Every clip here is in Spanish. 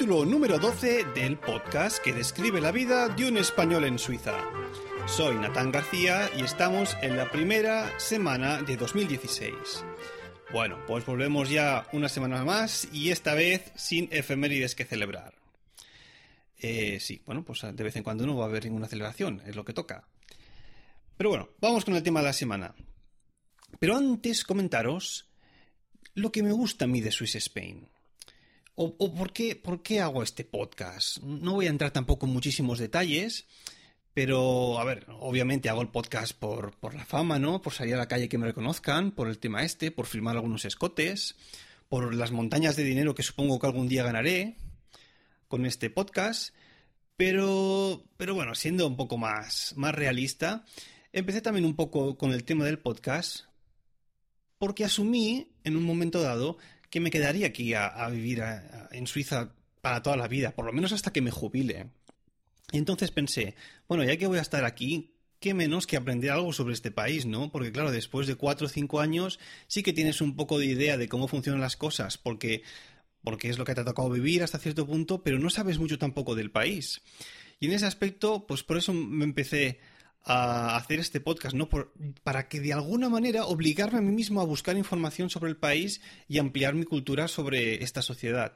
Capítulo número 12 del podcast que describe la vida de un español en Suiza. Soy Natán García y estamos en la primera semana de 2016. Bueno, pues volvemos ya una semana más y esta vez sin efemérides que celebrar. Eh, sí, bueno, pues de vez en cuando no va a haber ninguna celebración, es lo que toca. Pero bueno, vamos con el tema de la semana. Pero antes comentaros lo que me gusta a mí de Swiss Spain. O, por, qué, por, qué, hago este podcast. No voy a entrar tampoco en muchísimos detalles, pero, a ver, obviamente hago el podcast por, por la fama, ¿no? Por salir a la calle que me reconozcan, por el tema este, por firmar algunos escotes, por las montañas de dinero que supongo que algún día ganaré con este podcast. Pero, pero bueno, siendo un poco más, más realista, empecé también un poco con el tema del podcast porque asumí en un momento dado que me quedaría aquí a, vivir en Suiza para toda la vida, por lo menos hasta que me jubile. Y entonces pensé, bueno, ya que voy a estar aquí, qué menos que aprender algo sobre este país, ¿no? Porque claro, después de cuatro o cinco años sí que tienes un poco de idea de cómo funcionan las cosas, porque, porque es lo que te ha tocado vivir hasta cierto punto, pero no sabes mucho tampoco del país. Y en ese aspecto, pues por eso me empecé a hacer este podcast, ¿no? para que de alguna manera obligarme a mí mismo a buscar información sobre el país y ampliar mi cultura sobre esta sociedad.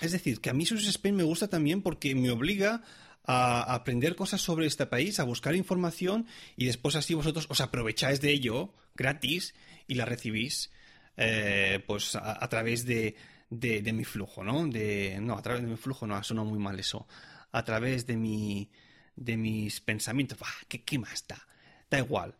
Es decir, que a mí Sus Spain me gusta también porque me obliga a aprender cosas sobre este país, a buscar información y después así vosotros os aprovecháis de ello gratis y la recibís eh, pues a, través de, de, mi flujo, ¿no? De, no, a través de mi flujo no, suena muy mal eso. A través de mi, de mis pensamientos. ¿qué, más da? Da igual.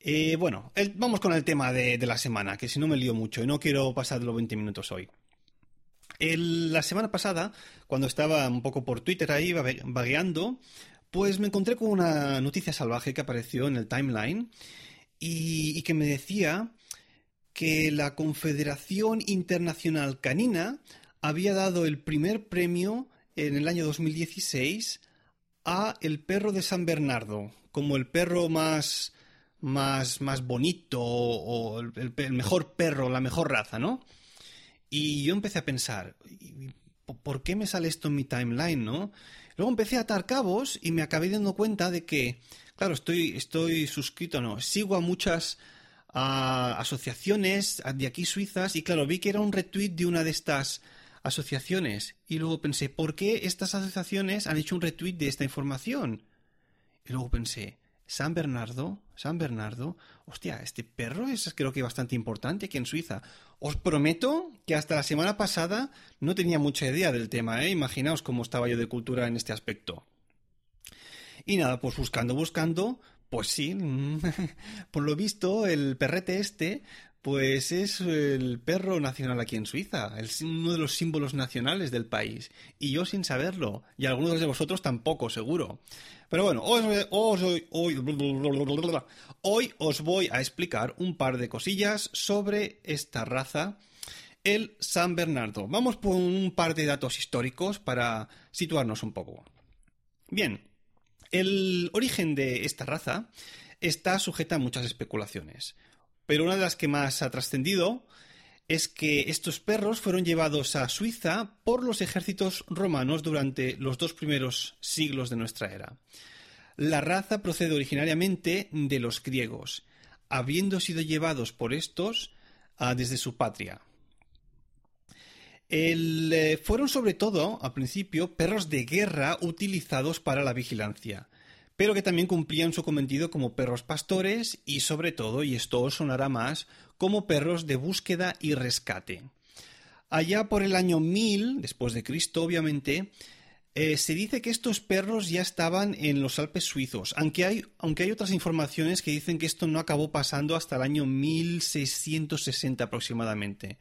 Eh, bueno, vamos con el tema de, la semana, que si no me lío mucho y no quiero pasar de los 20 minutos hoy. La semana pasada, cuando estaba un poco por Twitter ahí vagueando, pues me encontré con una noticia salvaje que apareció en el timeline y, y que me decía que la Confederación Internacional Canina había dado el primer premio en el año 2016 a el perro de San Bernardo como el perro más más, más bonito o el, mejor perro, la mejor raza, ¿no? Y yo empecé a pensar, ¿por qué me sale esto en mi timeline, no? Luego empecé a atar cabos y me acabé dando cuenta de que, claro, estoy, estoy suscrito, no, sigo a muchas asociaciones de aquí suizas y claro, vi que era un retweet de una de estas asociaciones. Y luego pensé, ¿por qué estas asociaciones han hecho un retweet de esta información? Y luego pensé, San Bernardo, San Bernardo, hostia, este perro es creo que bastante importante aquí en Suiza. Os prometo que hasta la semana pasada no tenía mucha idea del tema, ¿eh? Imaginaos cómo estaba yo de cultura en este aspecto. Y nada, pues buscando, buscando, pues sí, por lo visto, el perrete este pues es el perro nacional aquí en Suiza, es uno de los símbolos nacionales del país. Y yo sin saberlo, y algunos de vosotros tampoco, seguro. Pero bueno, hoy, hoy, os voy a explicar un par de cosillas sobre esta raza, el San Bernardo. Vamos por un par de datos históricos para situarnos un poco. Bien, el origen de esta raza está sujeta a muchas especulaciones. Pero una de las que más ha trascendido es que estos perros fueron llevados a Suiza por los ejércitos romanos durante los dos primeros siglos de nuestra era. La raza procede originariamente de los griegos, habiendo sido llevados por estos ah, desde su patria. Eh, fueron sobre todo, al principio, perros de guerra utilizados para la vigilancia, pero que también cumplían su cometido como perros pastores y sobre todo, y esto sonará más, como perros de búsqueda y rescate. Allá por el año 1000, después de Cristo, obviamente, eh, se dice que estos perros ya estaban en los Alpes suizos, aunque hay, aunque hay otras informaciones que dicen que esto no acabó pasando hasta el año 1660 aproximadamente.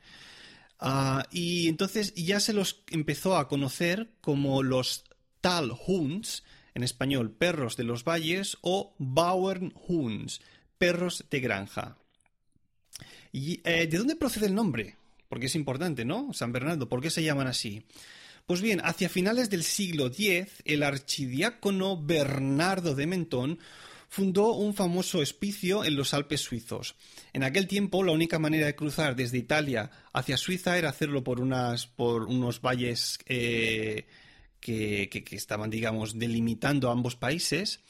Ah, y entonces ya se los empezó a conocer como los Talhunds, en español perros de los valles, o Bauernhunds, perros de granja. ¿Y eh, de dónde procede el nombre? Porque es importante, ¿no? San Bernardo, ¿por qué se llaman así? Pues bien, hacia finales del siglo X, el archidiácono Bernardo de Mentón fundó un famoso hospicio en los Alpes suizos. En aquel tiempo, la única manera de cruzar desde Italia hacia Suiza era hacerlo por, unas, por unos valles eh, que, que, estaban, digamos, delimitando ambos países.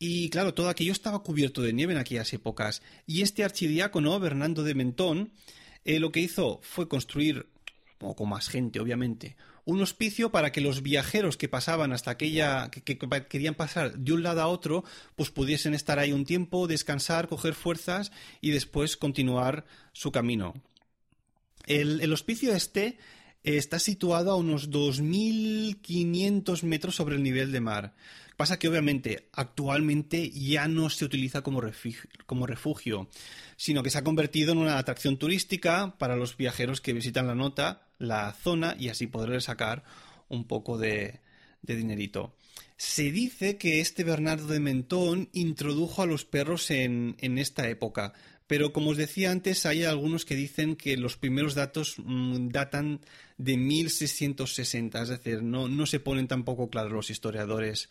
Y claro, todo aquello estaba cubierto de nieve en aquellas épocas. Y este archidiácono, Bernardo de Mentón, eh, lo que hizo fue construir, o con más gente, obviamente, un hospicio para que los viajeros que pasaban hasta aquella, que, querían pasar de un lado a otro, pues pudiesen estar ahí un tiempo, descansar, coger fuerzas y después continuar su camino. El, hospicio este está situado a unos 2.500 metros sobre el nivel de mar. Pasa que obviamente actualmente ya no se utiliza como como refugio, sino que se ha convertido en una atracción turística para los viajeros que visitan la nota la zona y así poder sacar un poco de, dinerito. Se dice que este Bernardo de Mentón introdujo a los perros en, esta época, pero como os decía antes, hay algunos que dicen que los primeros datos mm, datan de 1660, es decir, no, no se ponen tampoco claros los historiadores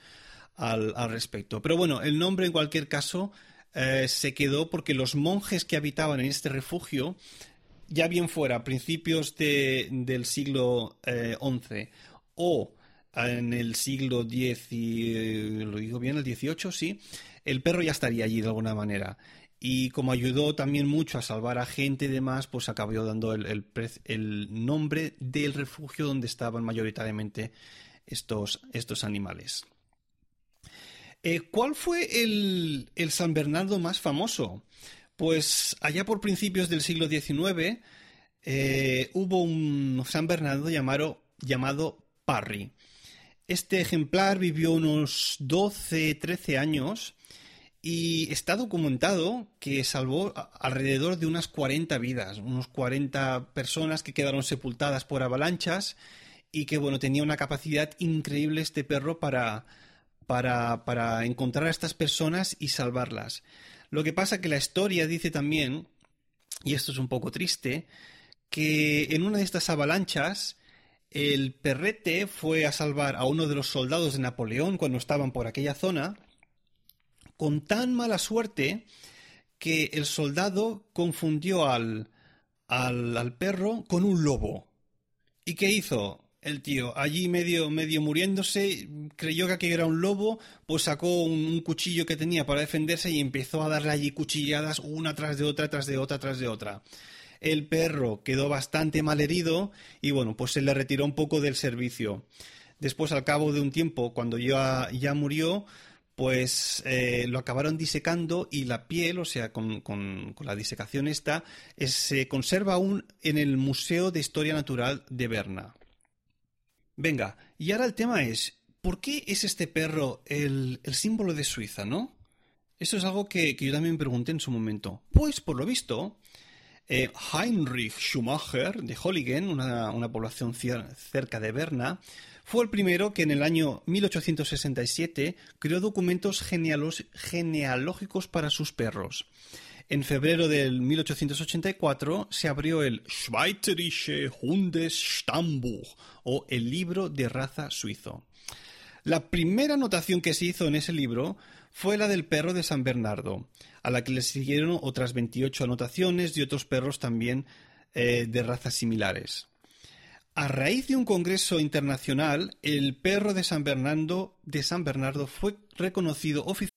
al, respecto. Pero bueno, el nombre en cualquier caso eh, se quedó porque los monjes que habitaban en este refugio ya bien fuera a principios del siglo XI eh, o en el siglo X y lo digo bien, el XVIII, sí, el perro ya estaría allí de alguna manera. Y como ayudó también mucho a salvar a gente y demás, pues acabó dando el, nombre del refugio donde estaban mayoritariamente estos, animales. Eh, ¿Cuál fue el, San Bernardo más famoso? Pues allá por principios del siglo XIX eh, hubo un San Bernardo llamado, llamado Parry. Este ejemplar vivió unos 12, 13 años y está documentado que salvó alrededor de unas 40 vidas, unos 40 personas que quedaron sepultadas por avalanchas y que bueno, tenía una capacidad increíble este perro para, para, para encontrar a estas personas y salvarlas. Lo que pasa que la historia dice también, y esto es un poco triste, que en una de estas avalanchas el perrete fue a salvar a uno de los soldados de Napoleón cuando estaban por aquella zona, con tan mala suerte que el soldado confundió al, al, perro con un lobo. ¿Y qué hizo? el tío, allí medio, medio muriéndose, creyó que era un lobo, pues sacó un, cuchillo que tenía para defenderse y empezó a darle allí cuchilladas una tras de otra, tras de otra, tras de otra. El perro quedó bastante mal herido y bueno, pues se le retiró un poco del servicio. Después, al cabo de un tiempo, cuando ya, ya murió, pues eh, lo acabaron disecando y la piel, o sea, con, con, la disecación esta, se conserva aún en el Museo de Historia Natural de Berna. Venga, y ahora el tema es, ¿por qué es este perro el, símbolo de Suiza, no? Eso es algo que, yo también pregunté en su momento. Pues, por lo visto, eh, Heinrich Schumacher de Holligen, una, una población cerca de Berna, fue el primero que en el año 1867 creó documentos genealógicos para sus perros. En febrero del 1884 se abrió el Schweizerische Hundesstammbuch o el libro de raza suizo. La primera anotación que se hizo en ese libro fue la del perro de San Bernardo, a la que le siguieron otras 28 anotaciones de otros perros también eh, de razas similares. A raíz de un congreso internacional, el perro de San Bernardo, de San Bernardo fue reconocido oficialmente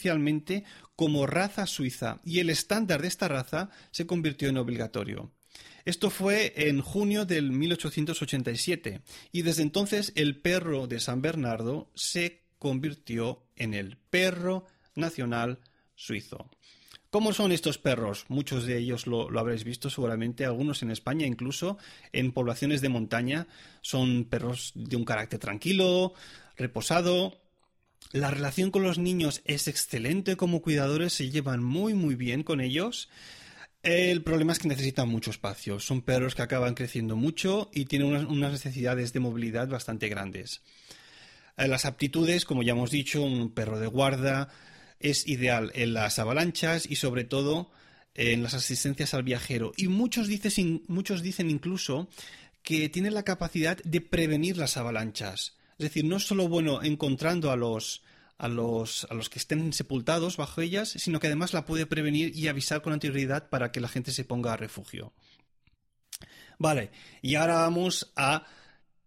Oficialmente como raza suiza y el estándar de esta raza se convirtió en obligatorio. Esto fue en junio del 1887 y desde entonces el perro de San Bernardo se convirtió en el perro nacional suizo. ¿Cómo son estos perros? Muchos de ellos lo, lo, habréis visto seguramente, algunos en España, incluso en poblaciones de montaña. Son perros de un carácter tranquilo, reposado, la relación con los niños es excelente como cuidadores, se llevan muy muy bien con ellos. El problema es que necesitan mucho espacio. Son perros que acaban creciendo mucho y tienen unas, necesidades de movilidad bastante grandes. Eh, las aptitudes, como ya hemos dicho, un perro de guarda es ideal en las avalanchas y sobre todo en las asistencias al viajero. Y muchos dicen, muchos dicen incluso que tiene la capacidad de prevenir las avalanchas. Es decir, no es solo bueno encontrando a los, a los, a los que estén sepultados bajo ellas, sino que además la puede prevenir y avisar con anterioridad para que la gente se ponga a refugio. Vale, y ahora vamos a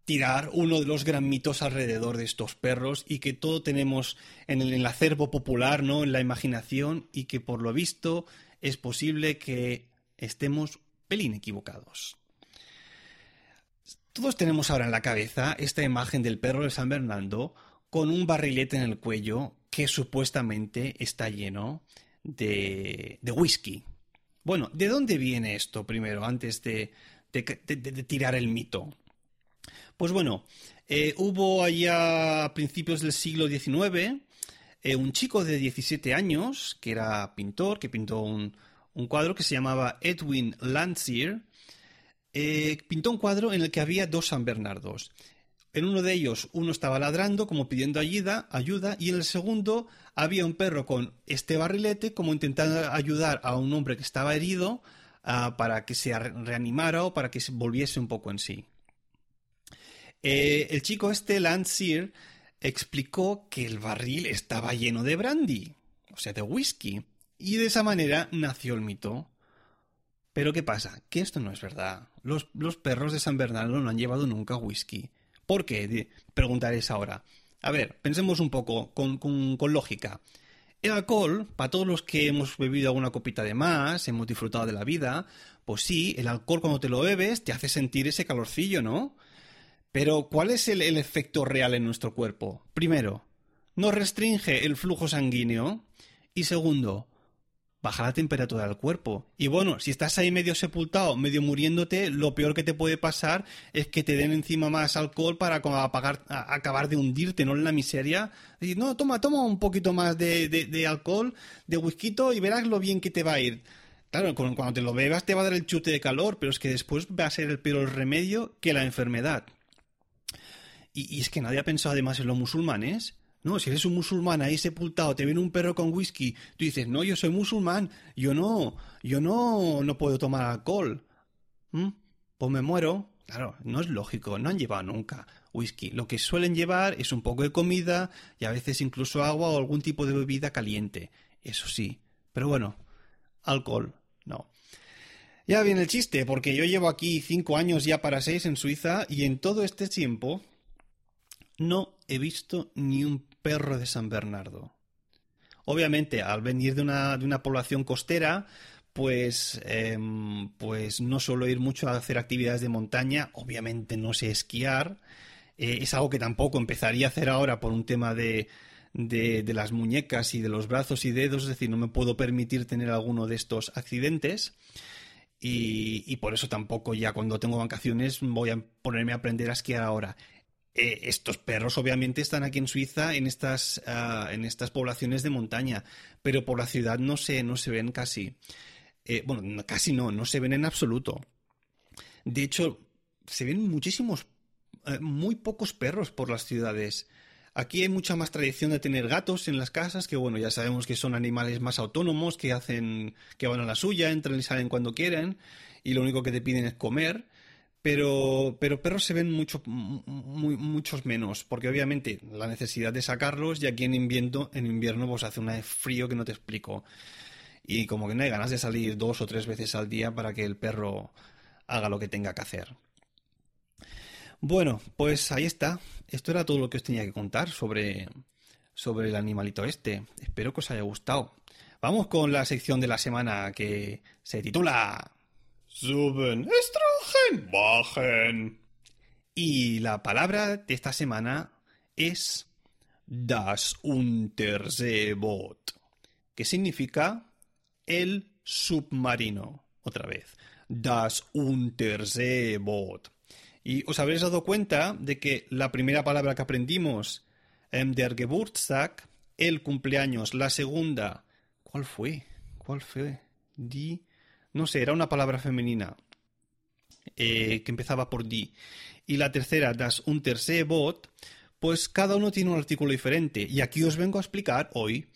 tirar uno de los gran mitos alrededor de estos perros y que todo tenemos en el, en el acervo popular, ¿no? En la imaginación y que por lo visto es posible que estemos pelín equivocados. Todos tenemos ahora en la cabeza esta imagen del perro de San Bernardo con un barrilete en el cuello que supuestamente está lleno de, de whisky. Bueno, ¿de dónde viene esto primero, antes de, de, tirar el mito? Pues bueno, eh, hubo allá a principios del siglo XIX eh, un chico de 17 años que era pintor, que pintó un, un cuadro que se llamaba Edwin Landseer, eh, pintó un cuadro en el que había dos San Bernardos. En uno de ellos uno estaba ladrando como pidiendo ayuda, ayuda y en el segundo había un perro con este barrilete como intentando ayudar a un hombre que estaba herido uh, para que se reanimara o para que se volviese un poco en sí. Eh, el chico este, Landseer, explicó que el barril estaba lleno de brandy, o sea, de whisky, y de esa manera nació el mito. Pero ¿qué pasa? Que esto no es verdad. Los, perros de San Bernardo no han llevado nunca whisky. ¿Por qué? Preguntaréis ahora. A ver, pensemos un poco con, con, con lógica. El alcohol, para todos los que hemos bebido alguna copita de más, hemos disfrutado de la vida, pues sí, el alcohol cuando te lo bebes te hace sentir ese calorcillo, ¿no? Pero ¿cuál es el, el efecto real en nuestro cuerpo? Primero, no restringe el flujo sanguíneo y segundo, baja la temperatura del cuerpo. Y bueno, si estás ahí medio sepultado, medio muriéndote, lo peor que te puede pasar es que te den encima más alcohol para acabar de hundirte, ¿no? En la miseria. Decir, no, toma, toma un poquito más de, alcohol, de whisky y verás lo bien que te va a ir. Claro, cuando te lo bebas te va a dar el chute de calor, pero es que después va a ser el peor remedio que la enfermedad. Y, y es que nadie ha pensado además en los musulmanes no, si eres un musulmán ahí sepultado, te viene un perro con whisky, tú dices, no, yo soy musulmán, yo no, yo no, no puedo tomar alcohol. ¿Mm? Pues me muero. Claro, no es lógico, no han llevado nunca whisky. Lo que suelen llevar es un poco de comida y a veces incluso agua o algún tipo de bebida caliente. Eso sí. Pero bueno, alcohol, no. Ya viene el chiste, porque yo llevo aquí cinco años ya para seis en Suiza y en todo este tiempo no he visto ni un perro de San Bernardo. Obviamente, al venir de una, de una población costera, pues, em, pues no suelo ir mucho a hacer actividades de montaña, obviamente no sé esquiar, eh, es algo que tampoco empezaría a hacer ahora por un tema de, de, las muñecas y de los brazos y dedos, es decir, no me puedo permitir tener alguno de estos accidentes. Y, por eso tampoco ya cuando tengo vacaciones voy a ponerme a aprender a esquiar ahora. Eh, estos perros obviamente están aquí en Suiza en estas, ah, en estas poblaciones de montaña, pero por la ciudad no se, no se ven casi. Eh, bueno, casi no, no se ven en absoluto. De hecho, se ven muchísimos, eh, muy pocos perros por las ciudades. Aquí hay mucha más tradición de tener gatos en las casas, que bueno, ya sabemos que son animales más autónomos, que hacen, que van a la suya, entran y salen cuando quieren, y lo único que te piden es comer. Pero, pero perros se ven mucho, muy, muchos menos, porque obviamente la necesidad de sacarlos, y aquí en invierno, en invierno pues hace un frío que no te explico. Y como que no hay ganas de salir dos o tres veces al día para que el perro haga lo que tenga que hacer. Bueno, pues ahí está. Esto era todo lo que os tenía que contar sobre, sobre el animalito este. Espero que os haya gustado. Vamos con la sección de la semana que se titula Suben, extrajen, bajen. Y la palabra de esta semana es Das Unterseeboot, que significa el submarino. Otra vez, Das Unterseeboot. Y os habréis dado cuenta de que la primera palabra que aprendimos, em, der Geburtstag, el cumpleaños, la segunda, ¿cuál fue? ¿Cuál fue? Di, no sé, era una palabra femenina eh, que empezaba por di. Y la tercera, das Unterseeboot, pues cada uno tiene un artículo diferente. Y aquí os vengo a explicar hoy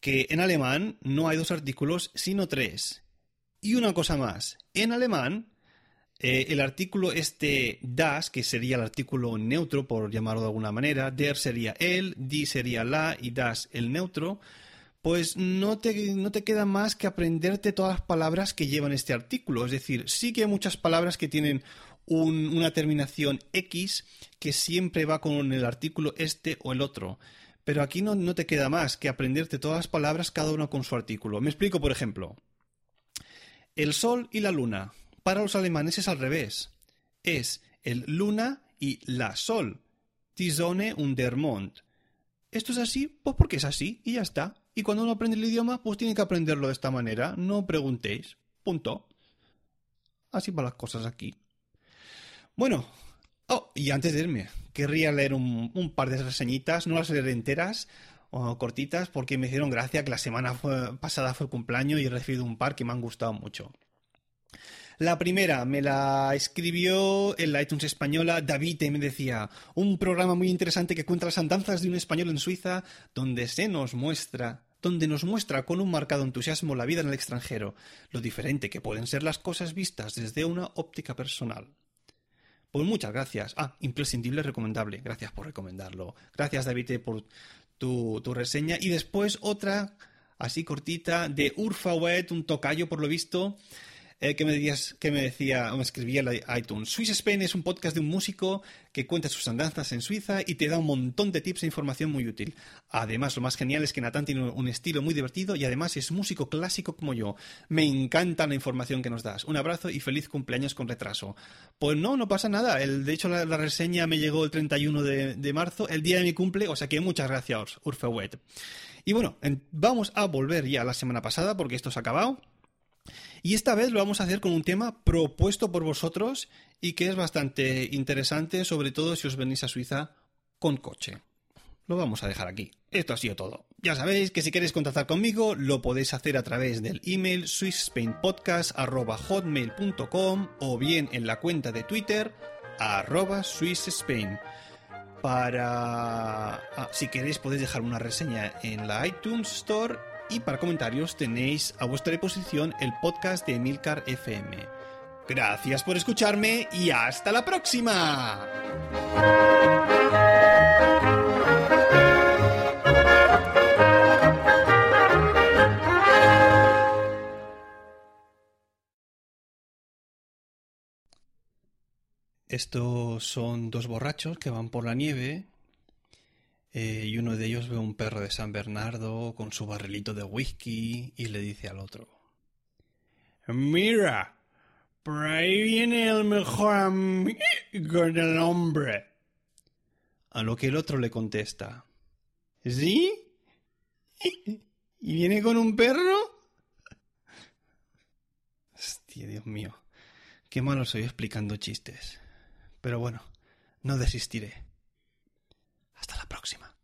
que en alemán no hay dos artículos, sino tres. Y una cosa más, en alemán eh, el artículo este das, que sería el artículo neutro, por llamarlo de alguna manera, der sería el, di sería la y das el neutro, pues no te, no te queda más que aprenderte todas las palabras que llevan este artículo. Es decir, sí que hay muchas palabras que tienen una terminación X que siempre va con el artículo este o el otro. Pero aquí no, no te queda más que aprenderte todas las palabras, cada una con su artículo. Me explico, por ejemplo. El sol y la luna para los alemanes es al revés. Es el luna y la sol. Die Sonne und der Mond. Esto es así, pues porque es así y ya está. Y cuando uno aprende el idioma, pues tiene que aprenderlo de esta manera. No preguntéis. Punto. Así van las cosas aquí. Bueno. Oh, y antes de irme, querría leer un, par de reseñitas, no las leeré enteras, o cortitas, porque me hicieron gracia que la semana pasada fue cumpleaños y he recibido un par que me han gustado mucho. La primera me la escribió en la iTunes española David y me decía, un programa muy interesante que cuenta las andanzas de un español en Suiza, donde se nos muestra donde nos muestra con un marcado entusiasmo la vida en el extranjero, lo diferente que pueden ser las cosas vistas desde una óptica personal. Pues muchas gracias. Ah, imprescindible, recomendable. Gracias por recomendarlo. Gracias, David, por tu, tu reseña. Y después otra, así cortita, de Urfawet, un tocayo, por lo visto, eh, que, me decías, que me decía, o me escribía en iTunes. Swiss Spain es un podcast de un músico que cuenta sus andanzas en Suiza y te da un montón de tips e información muy útil. Además, lo más genial es que Natán tiene un estilo muy divertido y además es músico clásico como yo. Me encanta la información que nos das. Un abrazo y feliz cumpleaños con retraso. Pues no, no pasa nada. El, de hecho, la, reseña me llegó el 31 de, de, marzo, el día de mi cumple, o sea que muchas gracias, Urfewet. Y bueno, vamos a volver ya a la semana pasada porque esto se ha acabado. Y esta vez lo vamos a hacer con un tema propuesto por vosotros y que es bastante interesante, sobre todo si os venís a Suiza con coche. Lo vamos a dejar aquí. Esto ha sido todo. Ya sabéis que si queréis contactar conmigo lo podéis hacer a través del email swissspainpodcast.com o bien en la cuenta de Twitter arroba swissspain. Para... Ah, si queréis podéis dejar una reseña en la iTunes Store y para comentarios tenéis a vuestra disposición el podcast de Milcar FM. Gracias por escucharme y hasta la próxima. Estos son dos borrachos que van por la nieve eh, y uno de ellos ve un perro de San Bernardo con su barrilito de whisky y le dice al otro Mira, por ahí viene el mejor amigo del hombre. A lo que el otro le contesta ¿Sí? ¿Y viene con un perro? Hostia, Dios mío. Qué malo soy explicando chistes. Pero bueno, no desistiré. Hasta la próxima.